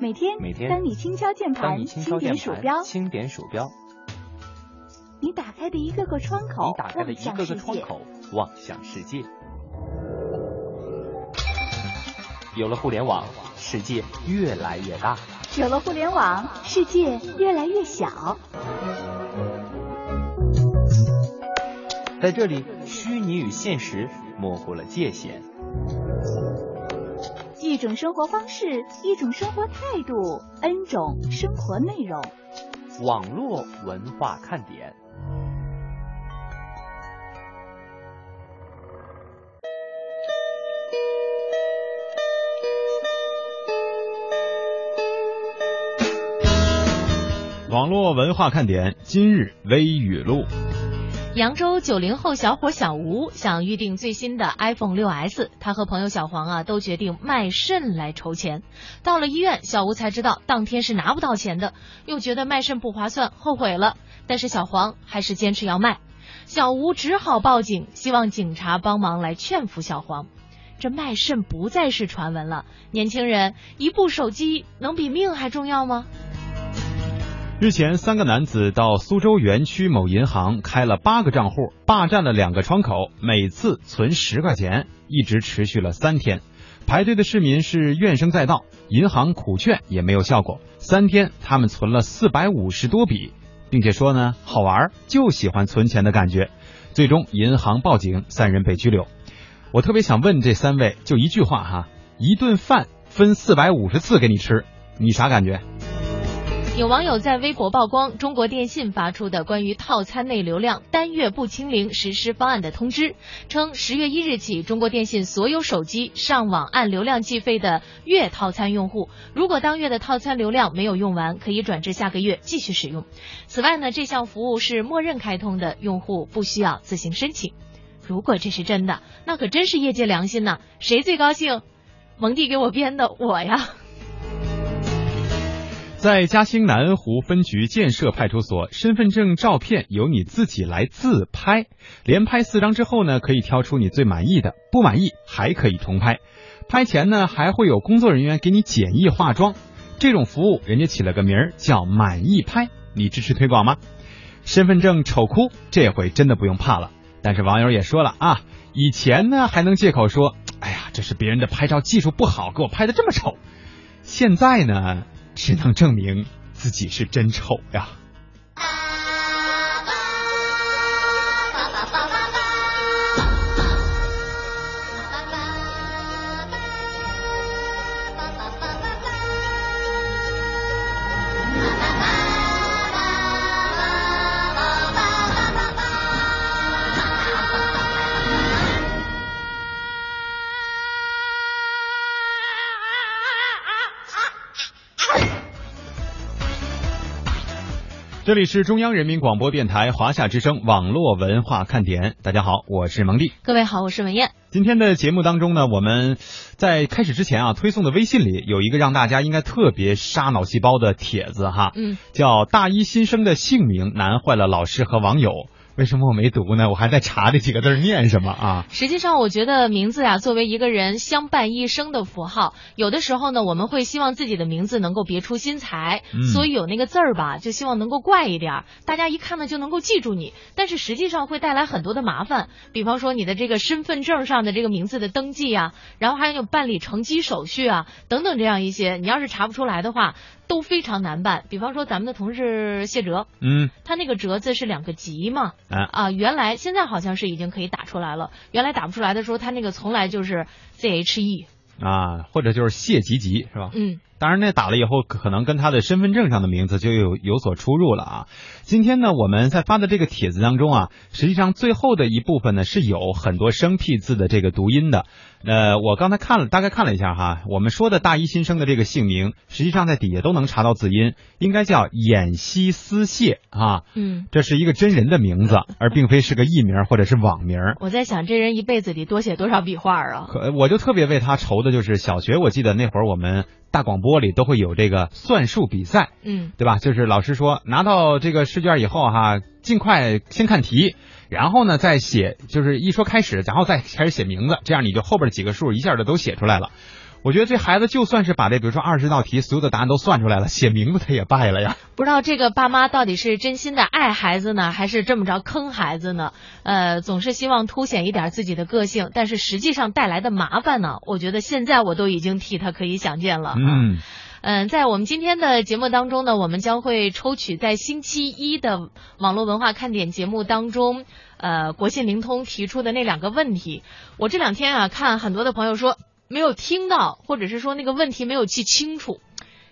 每天，每天当你轻敲键盘，轻点鼠标，，轻点鼠标，你打开的一个个窗口，你打开的一个个窗口，望向世界。有了互联网，世界越来越大。有了互联网，世界越来越小。在这里，虚拟与现实模糊了界限。一种生活方式，一种生活态度，N 种生活内容。网络文化看点。网络文化看点今日微语录。扬州九零后小伙小吴想预定最新的 iPhone 六 S，他和朋友小黄啊都决定卖肾来筹钱。到了医院，小吴才知道当天是拿不到钱的，又觉得卖肾不划算，后悔了。但是小黄还是坚持要卖，小吴只好报警，希望警察帮忙来劝服小黄。这卖肾不再是传闻了，年轻人，一部手机能比命还重要吗？日前，三个男子到苏州园区某银行开了八个账户，霸占了两个窗口，每次存十块钱，一直持续了三天。排队的市民是怨声载道，银行苦劝也没有效果。三天，他们存了四百五十多笔，并且说呢好玩，就喜欢存钱的感觉。最终，银行报警，三人被拘留。我特别想问这三位，就一句话哈：一顿饭分四百五十次给你吃，你啥感觉？有网友在微博曝光中国电信发出的关于套餐内流量单月不清零实施方案的通知，称十月一日起，中国电信所有手机上网按流量计费的月套餐用户，如果当月的套餐流量没有用完，可以转至下个月继续使用。此外呢，这项服务是默认开通的，用户不需要自行申请。如果这是真的，那可真是业界良心呐！谁最高兴？蒙蒂给我编的，我呀。在嘉兴南湖分局建设派出所，身份证照片由你自己来自拍，连拍四张之后呢，可以挑出你最满意的，不满意还可以重拍。拍前呢，还会有工作人员给你简易化妆。这种服务人家起了个名儿叫“满意拍”，你支持推广吗？身份证丑哭，这回真的不用怕了。但是网友也说了啊，以前呢还能借口说，哎呀，这是别人的拍照技术不好，给我拍的这么丑。现在呢？只能证明自己是真丑呀！这里是中央人民广播电台华夏之声网络文化看点，大家好，我是蒙蒂。各位好，我是文艳。今天的节目当中呢，我们在开始之前啊，推送的微信里有一个让大家应该特别杀脑细胞的帖子哈，嗯，叫大一新生的姓名难坏了老师和网友。为什么我没读呢？我还在查这几个字念什么啊？实际上，我觉得名字呀、作为一个人相伴一生的符号，有的时候呢，我们会希望自己的名字能够别出心裁，嗯所以有那个字儿吧，就希望能够怪一点儿，大家一看呢就能够记住你。但是实际上会带来很多的麻烦，比方说你的这个身份证上的这个名字的登记啊，然后还有办理乘机手续啊，等等这样一些，你要是查不出来的话，都非常难办。比方说咱们的同事谢哲，嗯他那个哲字是两个吉嘛，啊啊，原来现在好像是已经可以打出来了。原来打不出来的时候，他那个从来就是 Z H E。啊，或者就是谢吉吉是吧？嗯，当然那，打了以后可能跟他的身份证上的名字就有有所出入了啊。今天呢，我们在发的这个帖子当中啊，实际上最后的一部分呢是有很多生僻字的这个读音的。呃，我刚才看了，大概看了一下哈，我们说的大一新生的这个姓名，实际上在底下都能查到字音，应该叫演西思谢啊。嗯，这是一个真人的名字，而并非是个艺名或者是网名。我在想这人一辈子得多写多少笔画啊？可我就特别为他愁的就是小学，我记得那会儿我们大广播里都会有这个算术比赛，嗯对吧？就是老师说拿到这个试卷以后哈，尽快先看题，然后呢再写，就是一说开始，然后再开始写名字，这样你就后边几个数一下就都写出来了。我觉得这孩子就算是把这，比如说二十道题所有的答案都算出来了，写名字他也败了呀。不知道这个爸妈到底是真心的爱孩子呢，还是这么着坑孩子呢？呃，总是希望凸显一点自己的个性，但是实际上带来的麻烦呢，我觉得现在我都已经替他可以想见了。嗯。嗯，在我们今天的节目当中呢，我们将会抽取在星期一的网络文化看点节目当中，呃，国信灵通提出的那两个问题。我这两天啊，看很多的朋友说没有听到，或者是说那个问题没有记清楚。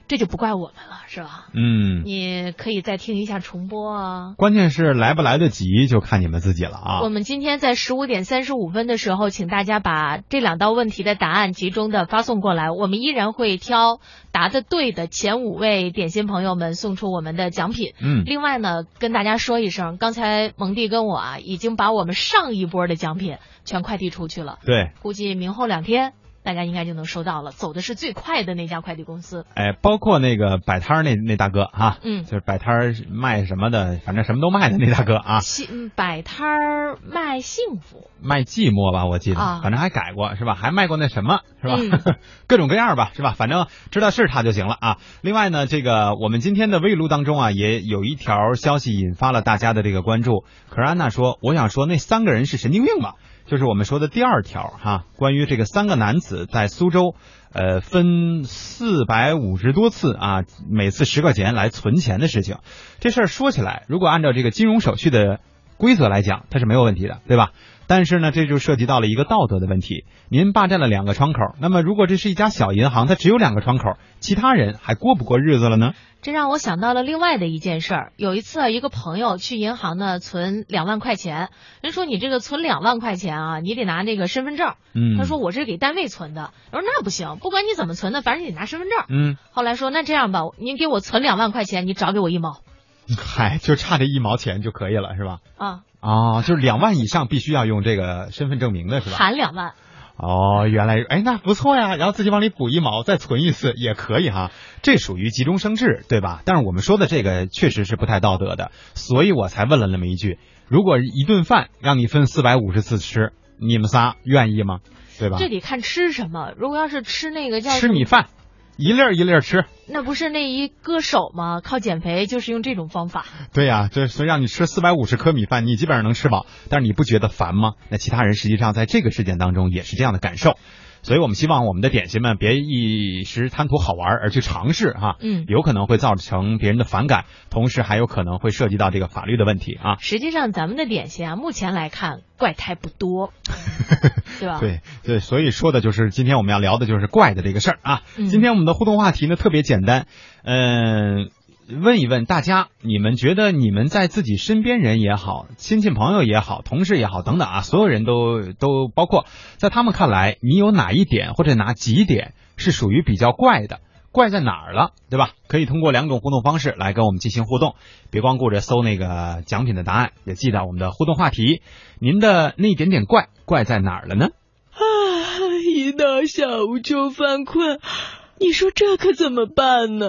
这就不怪我们了，是吧？嗯，你可以再听一下重播啊。关键是来不来得及，就看你们自己了啊。我们今天在十五点三十五分的时候，请大家把这两道问题的答案集中的发送过来，我们依然会挑答的对的前五位点心朋友们送出我们的奖品。嗯，另外呢，跟大家说一声，刚才蒙蒂跟我啊，已经把我们上一波的奖品全快递出去了。对，估计明后两天。大家应该就能收到了，走的是最快的那家快递公司。哎，包括那个摆摊儿那那大哥哈，嗯，就是摆摊儿卖什么的，反正什么都卖的那大哥啊。幸摆摊儿卖幸福，卖寂寞吧，我记得，反正还改过是吧？还卖过那什么是吧？各种各样吧是吧？反正知道是他就行了啊。另外呢，这个我们今天的微录当中啊，也有一条消息引发了大家的这个关注。可是安娜说，我想说那三个人是神经病吧？就是我们说的第二条哈，关于这个三个男子在苏州，呃，分四百五十多次啊，每次十块钱来存钱的事情，这事儿说起来，如果按照这个金融手续的规则来讲，它是没有问题的，对吧？但是呢，这就涉及到了一个道德的问题。您霸占了两个窗口，那么如果这是一家小银行，它只有两个窗口，其他人还过不过日子了呢？这让我想到了另外的一件事儿。有一次，一个朋友去银行呢存两万块钱，人说你这个存两万块钱啊，你得拿那个身份证。嗯。他说我这是给单位存的。我说那不行，不管你怎么存的，反正你得拿身份证。嗯。后来说那这样吧，您给我存两万块钱，你找给我一毛。嗨，就差这一毛钱就可以了，是吧？啊。哦，就是两万以上必须要用这个身份证明的是吧？含两万。哦，原来哎，那不错呀，然后自己往里补一毛，再存一次也可以哈，这属于急中生智，对吧？但是我们说的这个确实是不太道德的，所以我才问了那么一句：如果一顿饭让你分四百五十次吃，你们仨愿意吗？对吧？这得看吃什么，如果要是吃那个叫吃米饭。一粒儿一粒儿吃，那不是那一歌手吗？靠减肥就是用这种方法。对呀，这所以让你吃四百五十颗米饭，你基本上能吃饱，但是你不觉得烦吗？那其他人实际上在这个事件当中也是这样的感受。所以我们希望我们的点心们别一时贪图好玩而去尝试哈，嗯，有可能会造成别人的反感，同时还有可能会涉及到这个法律的问题啊。实际上咱们的点心啊，目前来看怪胎不多，对吧？对对，所以说的就是今天我们要聊的就是怪的这个事儿啊。今天我们的互动话题呢特别简单，嗯。问一问大家，你们觉得你们在自己身边人也好，亲戚朋友也好，同事也好，等等啊，所有人都都包括，在他们看来，你有哪一点或者哪几点是属于比较怪的？怪在哪儿了，对吧？可以通过两种互动方式来跟我们进行互动，别光顾着搜那个奖品的答案，也记得我们的互动话题，您的那一点点怪怪在哪儿了呢？啊，一到下午就犯困，你说这可怎么办呢？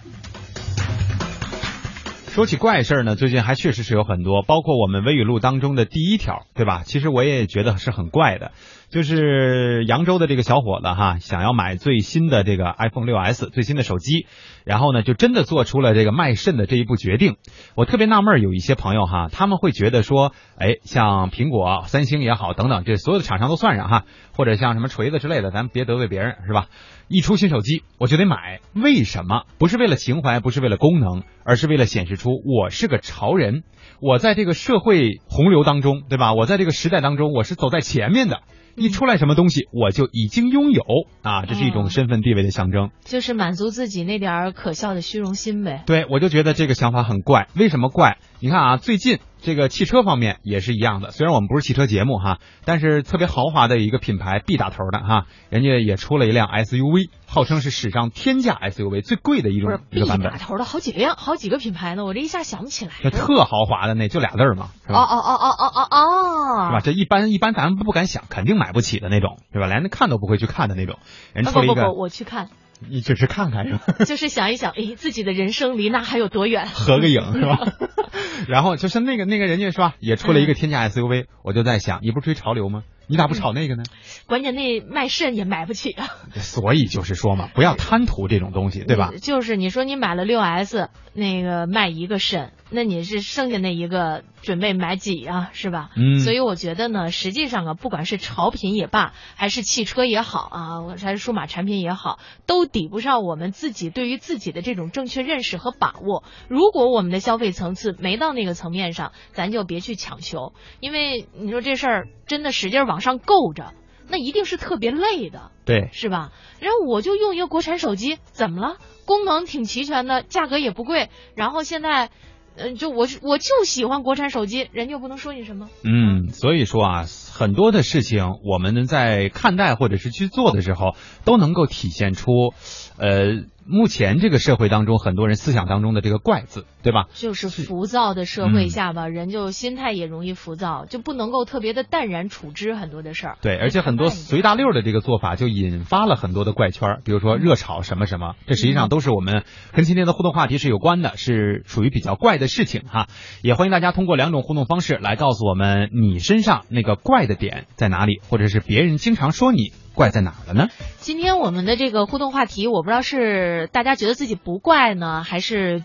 说起怪事儿呢，最近还确实是有很多，包括我们微语录当中的第一条，对吧？其实我也觉得是很怪的，就是扬州的这个小伙子哈，想要买最新的这个 iPhone 六 S 最新的手机，然后呢，就真的做出了这个卖肾的这一步决定。我特别纳闷，有一些朋友哈，他们会觉得说，哎，像苹果、三星也好，等等，这所有的厂商都算上哈，或者像什么锤子之类的，咱别得罪别人是吧？一出新手机我就得买，为什么？不是为了情怀，不是为了功能，而是为了显示出我是个潮人，我在这个社会洪流当中，对吧？我在这个时代当中，我是走在前面的。一出来什么东西，我就已经拥有啊，这是一种身份地位的象征，就是满足自己那点儿可笑的虚荣心呗。对，我就觉得这个想法很怪。为什么怪？你看啊，最近这个汽车方面也是一样的。虽然我们不是汽车节目哈，但是特别豪华的一个品牌 B 打头的哈，人家也出了一辆 SUV，号称是史上天价 SUV 最贵的一种一个版本。打头的好几辆，好几个品牌呢，我这一下想不起来。那特豪华的那就俩字儿嘛，是吧？哦哦哦哦哦哦哦，是吧？这一般一般咱们不敢想，肯定买不起的那种，对吧？连看都不会去看的那种。人出了一个，不不不，我去看。你只是看看是吧？就是想一想，哎，自己的人生离那还有多远？合个影是吧？然后就是那个那个人家是吧，也出了一个天价 SUV，我就在想，你不追潮流吗？你咋不炒那个呢？关键那卖肾也买不起啊。所以就是说嘛，不要贪图这种东西，对吧？就是你说你买了六 S，那个卖一个肾，那你是剩下那一个准备买几啊？是吧？嗯。所以我觉得呢，实际上啊，不管是潮品也罢，还是汽车也好啊，还是数码产品也好，都抵不上我们自己对于自己的这种正确认识和把握。如果我们的消费层次没到那个层面上，咱就别去强求，因为你说这事儿真的使劲往上够着。那一定是特别累的，对，是吧？然后我就用一个国产手机，怎么了？功能挺齐全的，价格也不贵。然后现在，嗯，就我我就喜欢国产手机，人家又不能说你什么。嗯，所以说啊，很多的事情我们在看待或者是去做的时候，都能够体现出，呃。目前这个社会当中，很多人思想当中的这个“怪”字，对吧？就是浮躁的社会下吧，人就心态也容易浮躁，就不能够特别的淡然处之很多的事儿。对，而且很多随大溜的这个做法，就引发了很多的怪圈，比如说热炒什么什么，这实际上都是我们跟今天的互动话题是有关的，是属于比较怪的事情哈。也欢迎大家通过两种互动方式来告诉我们你身上那个怪的点在哪里，或者是别人经常说你。怪在哪了呢？今天我们的这个互动话题，我不知道是大家觉得自己不怪呢，还是？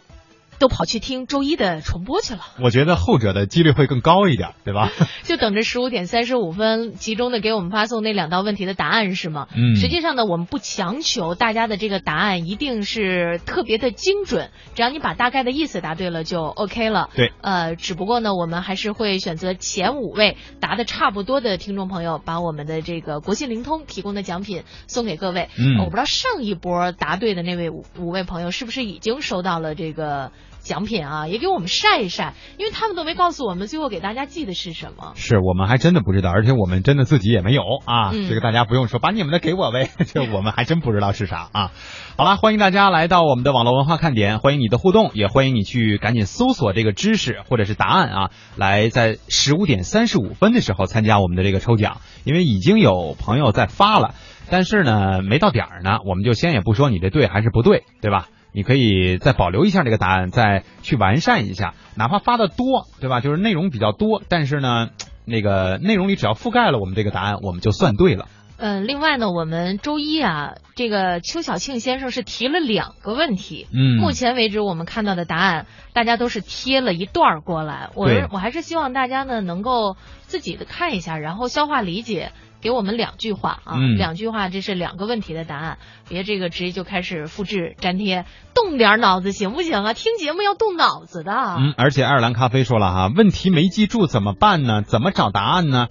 都跑去听周一的重播去了，我觉得后者的几率会更高一点，对吧？就等着十五点三十五分集中的给我们发送那两道问题的答案是吗？嗯，实际上呢，我们不强求大家的这个答案一定是特别的精准，只要你把大概的意思答对了就 OK 了。对，呃，只不过呢，我们还是会选择前五位答的差不多的听众朋友，把我们的这个国信灵通提供的奖品送给各位。嗯，我不知道上一波答对的那位五五位朋友是不是已经收到了这个。奖品啊，也给我们晒一晒，因为他们都没告诉我们最后给大家寄的是什么。是我们还真的不知道，而且我们真的自己也没有啊。这个大家不用说，把你们的给我呗，这我们还真不知道是啥啊。好了，欢迎大家来到我们的网络文化看点，欢迎你的互动，也欢迎你去赶紧搜索这个知识或者是答案啊，来在十五点三十五分的时候参加我们的这个抽奖，因为已经有朋友在发了，但是呢没到点儿呢，我们就先也不说你这对还是不对，对吧？你可以再保留一下这个答案，再去完善一下，哪怕发的多，对吧？就是内容比较多，但是呢，那个内容里只要覆盖了我们这个答案，我们就算对了。嗯，另外呢，我们周一啊，这个邱小庆先生是提了两个问题。嗯，目前为止我们看到的答案，大家都是贴了一段过来。我我还是希望大家呢能够自己的看一下，然后消化理解。给我们两句话啊，两句话，这是两个问题的答案，别这个直接就开始复制粘贴，动点脑子行不行啊？听节目要动脑子的。嗯，而且爱尔兰咖啡说了哈，问题没记住怎么办呢？怎么找答案呢？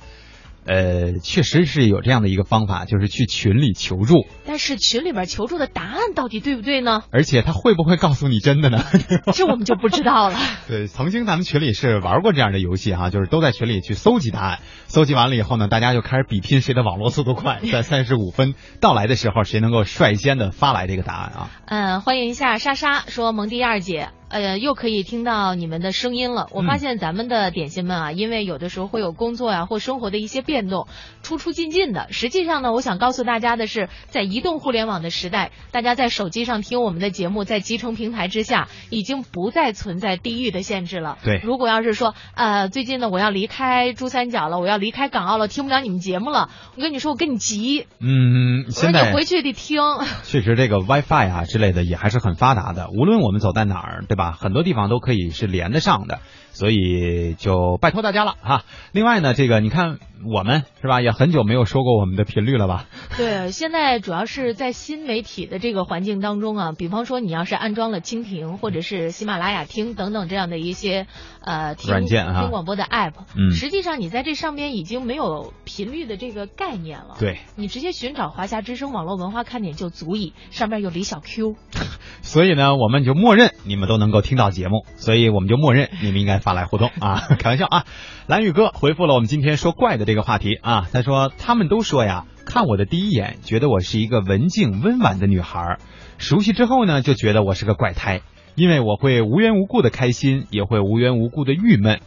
呃，确实是有这样的一个方法，就是去群里求助。但是群里边求助的答案到底对不对呢？而且他会不会告诉你真的呢？这我们就不知道了。对，曾经咱们群里是玩过这样的游戏哈，就是都在群里去搜集答案，搜集完了以后呢，大家就开始比拼谁的网络速度快，在三十五分到来的时候，谁能够率先的发来这个答案啊？嗯，欢迎一下莎莎说蒙蒂二姐。呃，又可以听到你们的声音了。我发现咱们的点心们啊，因为有的时候会有工作呀或生活的一些变动，出出进进的。实际上呢，我想告诉大家的是，在移动互联网的时代，大家在手机上听我们的节目，在集成平台之下，已经不再存在地域的限制了。对如果要是说，呃，最近呢，我要离开珠三角了，我要离开港澳了，听不了你们节目了，我跟你说，我跟你急，嗯，现在回去得听。确实，这个 WiFi 啊之类的也还是很发达的。无论我们走在哪儿，对吧？很多地方都可以是连得上的，所以就拜托大家了哈。另外呢，这个你看我们是吧，也很久没有说过我们的频率了吧？对，现在主要是在新媒体的这个环境当中啊，比方说你要是安装了蜻蜓或者是喜马拉雅听等等这样的一些呃听软件啊听广播的 app，嗯实际上你在这上边已经没有频率的这个概念了。对，你直接寻找华夏之声网络文化看点就足以，上面有李小 Q。所以呢，我们就默认你们都能够听到节目，所以我们就默认你们应该发来互动啊，开玩笑啊。蓝宇哥回复了我们今天说怪的这个话题啊，他说他们都说呀，看我的第一眼觉得我是一个文静温婉的女孩，熟悉之后呢就觉得我是个怪胎，因为我会无缘无故的开心，也会无缘无故的郁闷。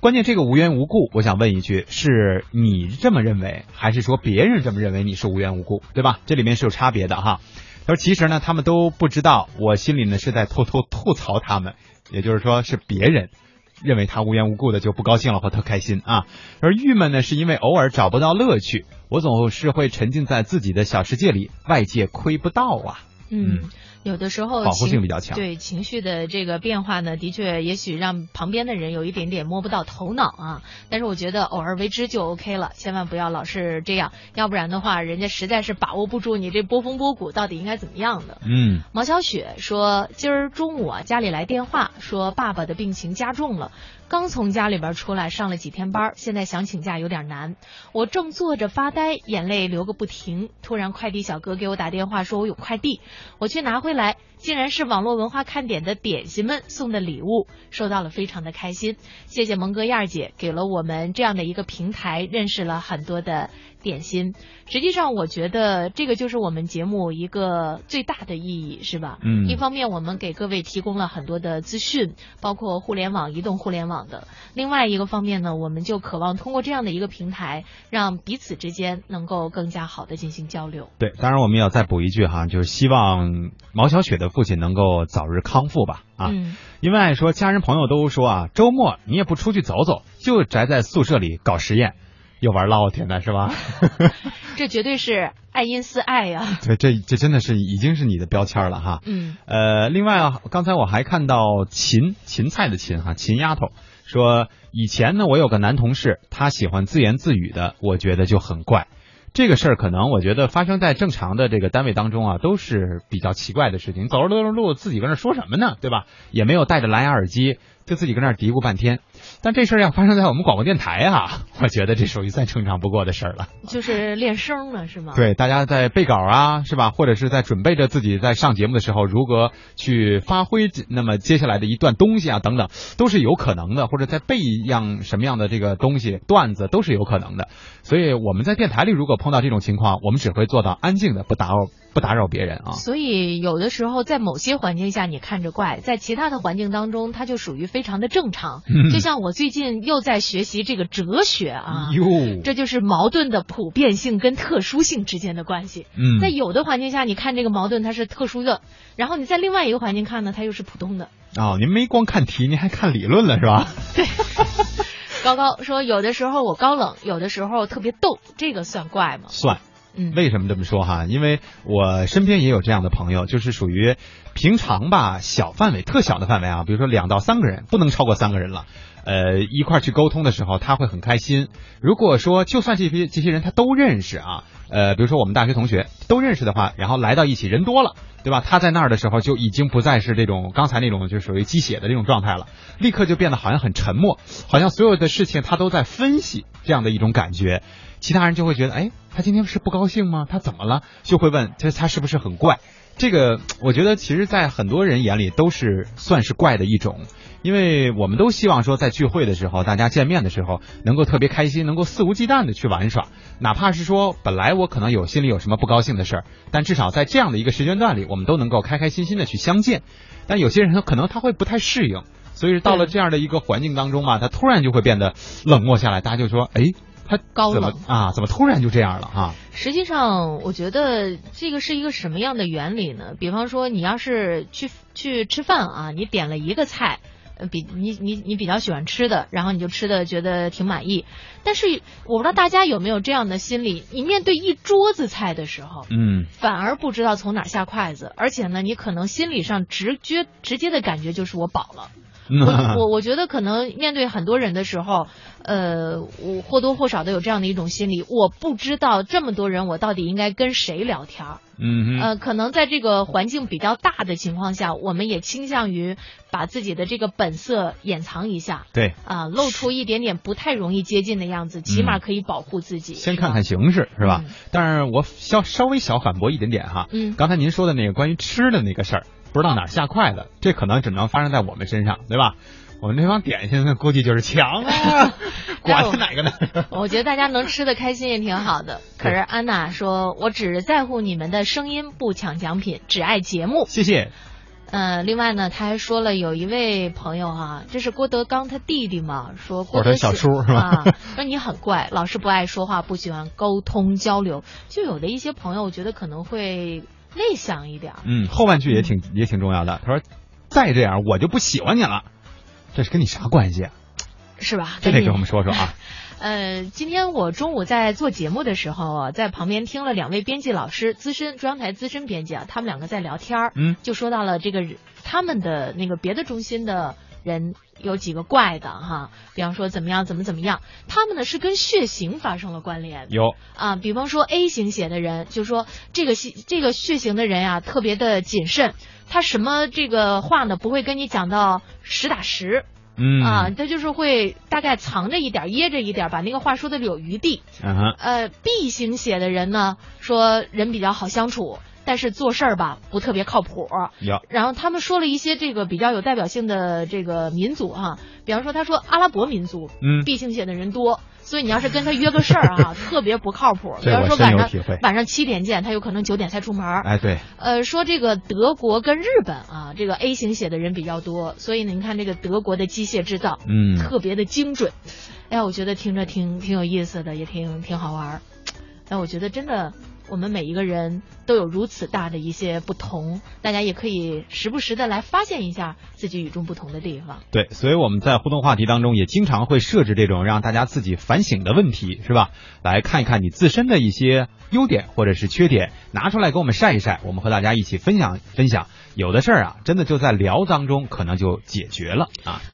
关键这个无缘无故，我想问一句，是你这么认为，还是说别人这么认为你是无缘无故，对吧？这里面是有差别的哈。他说其实呢，他们都不知道，我心里呢是在偷偷吐槽他们，也就是说是别人认为他无缘无故的就不高兴了或特开心啊。而郁闷呢，是因为偶尔找不到乐趣，我总是会沉浸在自己的小世界里，外界窥不到啊。嗯，有的时候保护性比较强对情绪的这个变化呢，的确也许让旁边的人有一点点摸不到头脑啊。但是我觉得偶尔为之就 OK 了，千万不要老是这样，要不然的话，人家实在是把握不住你这波峰波谷到底应该怎么样的。嗯，毛小雪说，今儿中午啊，家里来电话说爸爸的病情加重了，刚从家里边出来，上了几天班，现在想请假有点难。我正坐着发呆，眼泪流个不停，突然快递小哥给我打电话说我有快递，我去拿回来，竟然是网络文化看点的点心们送的礼物，收到了非常的开心。谢谢蒙哥燕儿姐给了我们这样的一个平台，认识了很多的点心。实际上，我觉得这个就是我们节目一个最大的意义，是吧？嗯一方面我们给各位提供了很多的资讯，包括互联网、移动互联网的；另外一个方面呢，我们就渴望通过这样的一个平台，让彼此之间能够更加好的进行交流。对，当然我们也要再补一句哈，就是希望毛小雪的父亲能够早日康复吧啊。嗯，因为说家人朋友都说啊，周末你也不出去走走，就宅在宿舍里搞实验，又玩烙铁呢是吧？这绝对是爱因斯爱呀、对，这这真的是已经是你的标签了哈。嗯呃，另外啊，刚才我还看到芹芹菜的芹哈，芹丫头说，以前呢我有个男同事，他喜欢自言自语的，我觉得就很怪。这个事儿可能我觉得发生在正常的这个单位当中啊，都是比较奇怪的事情。走着走着路，自己跟那说什么呢？对吧？也没有带着蓝牙耳机，就自己搁那儿嘀咕半天。但这事儿要发生在我们广播电台啊，我觉得这属于再正常不过的事儿了。就是练声了，是吗？对，大家在背稿啊，是吧？或者是在准备着自己在上节目的时候，如何去发挥那么接下来的一段东西啊，等等，都是有可能的。或者在背一样什么样的这个东西段子，都是有可能的。所以我们在电台里如果碰到这种情况，我们只会做到安静的，不打扰不打扰别人啊。所以有的时候在某些环境下你看着怪，在其他的环境当中，它就属于非常的正常。嗯就像我最近又在学习这个哲学啊，哟，这就是矛盾的普遍性跟特殊性之间的关系。嗯在有的环境下，你看这个矛盾它是特殊的，然后你在另外一个环境看呢，它又是普通的。哦，您没光看题，您还看理论了是吧？对高高说，有的时候我高冷，有的时候特别逗，这个算怪吗？算。嗯，为什么这么说哈？因为我身边也有这样的朋友，就是属于平常吧，小范围、特小的范围啊，比如说两到三个人，不能超过三个人了。呃，一块儿去沟通的时候，他会很开心。如果说就算这些这些人他都认识啊，呃，比如说我们大学同学都认识的话，然后来到一起，人多了，对吧？他在那儿的时候就已经不再是这种刚才那种就属于鸡血的这种状态了，立刻就变得好像很沉默，好像所有的事情他都在分析这样的一种感觉。其他人就会觉得，哎，他今天是不高兴吗？他怎么了？就会问，这他是不是很怪？这个我觉得其实，在很多人眼里都是算是怪的一种，因为我们都希望说在聚会的时候，大家见面的时候能够特别开心，能够肆无忌惮的去玩耍，哪怕是说本来我可能有心里有什么不高兴的事儿，但至少在这样的一个时间段里，我们都能够开开心心的去相见。但有些人可能他会不太适应，所以到了这样的一个环境当中嘛，他突然就会变得冷漠下来，大家就说，哎。他高冷啊？怎么突然就这样了啊？实际上，我觉得这个是一个什么样的原理呢？比方说，你要是去去吃饭啊，你点了一个菜，比你你你比较喜欢吃的，然后你就吃的觉得挺满意。但是我不知道大家有没有这样的心理：你面对一桌子菜的时候，嗯，反而不知道从哪下筷子，而且呢，你可能心理上直觉直接的感觉就是我饱了。我 我我觉得可能面对很多人的时候，呃，我或多或少的有这样的一种心理，我不知道这么多人我到底应该跟谁聊天儿。嗯呃，可能在这个环境比较大的情况下，我们也倾向于把自己的这个本色掩藏一下。对。啊，露出一点点不太容易接近的样子，起码可以保护自己。先看看形势是吧？但是我稍稍微小反驳一点点哈。嗯。刚才您说的那个关于吃的那个事儿。不知道哪儿下筷子，这可能只能发生在我们身上，对吧？我们这帮点心那，估计就是强啊，管他哪个呢？我觉得大家能吃的开心也挺好的。可是安娜说：“我只在乎你们的声音，不抢奖品，只爱节目。”谢谢。呃，另外呢，他还说了，有一位朋友哈，这是郭德纲他弟弟嘛，说郭德小叔是吧？说你很怪，老是不爱说话，不喜欢沟通交流。就有的一些朋友，我觉得可能会。内向一点，嗯，后半句也挺也挺重要的。他说：“再这样，我就不喜欢你了。”这是跟你啥关系啊？是吧？这得给我们说说啊。呃，今天我中午在做节目的时候啊，在旁边听了两位编辑老师，资深中央台资深编辑啊，他们两个在聊天儿，嗯，就说到了这个他们的那个别的中心的。人有几个怪的哈，比方说怎么样怎么怎么样，他们呢是跟血型发生了关联。有啊，比方说 A 型血的人，就说这个血这个血型的人呀特别的谨慎，他什么这个话呢不会跟你讲到实打实，嗯啊，他就是会大概藏着一点掖着一点，把那个话说的有余地。呃，B 型血的人呢说人比较好相处。但是做事儿吧不特别靠谱。有。然后他们说了一些这个比较有代表性的这个民族哈，比方说他说阿拉伯民族，嗯，B 型血的人多，所以你要是跟他约个事儿啊，特别不靠谱。比方说晚上晚上七点见，他有可能九点才出门。哎，对。呃，说这个德国跟日本啊，这个 A 型血的人比较多，所以呢，你看这个德国的机械制造，嗯，特别的精准。哎呀，我觉得听着挺挺有意思的，也挺挺好玩儿。但我觉得真的。我们每一个人都有如此大的一些不同，大家也可以时不时的来发现一下自己与众不同的地方。对，所以我们在互动话题当中也经常会设置这种让大家自己反省的问题，是吧？来看一看你自身的一些优点或者是缺点，拿出来给我们晒一晒，我们和大家一起分享分享。有的事儿啊，真的就在聊当中可能就解决了啊。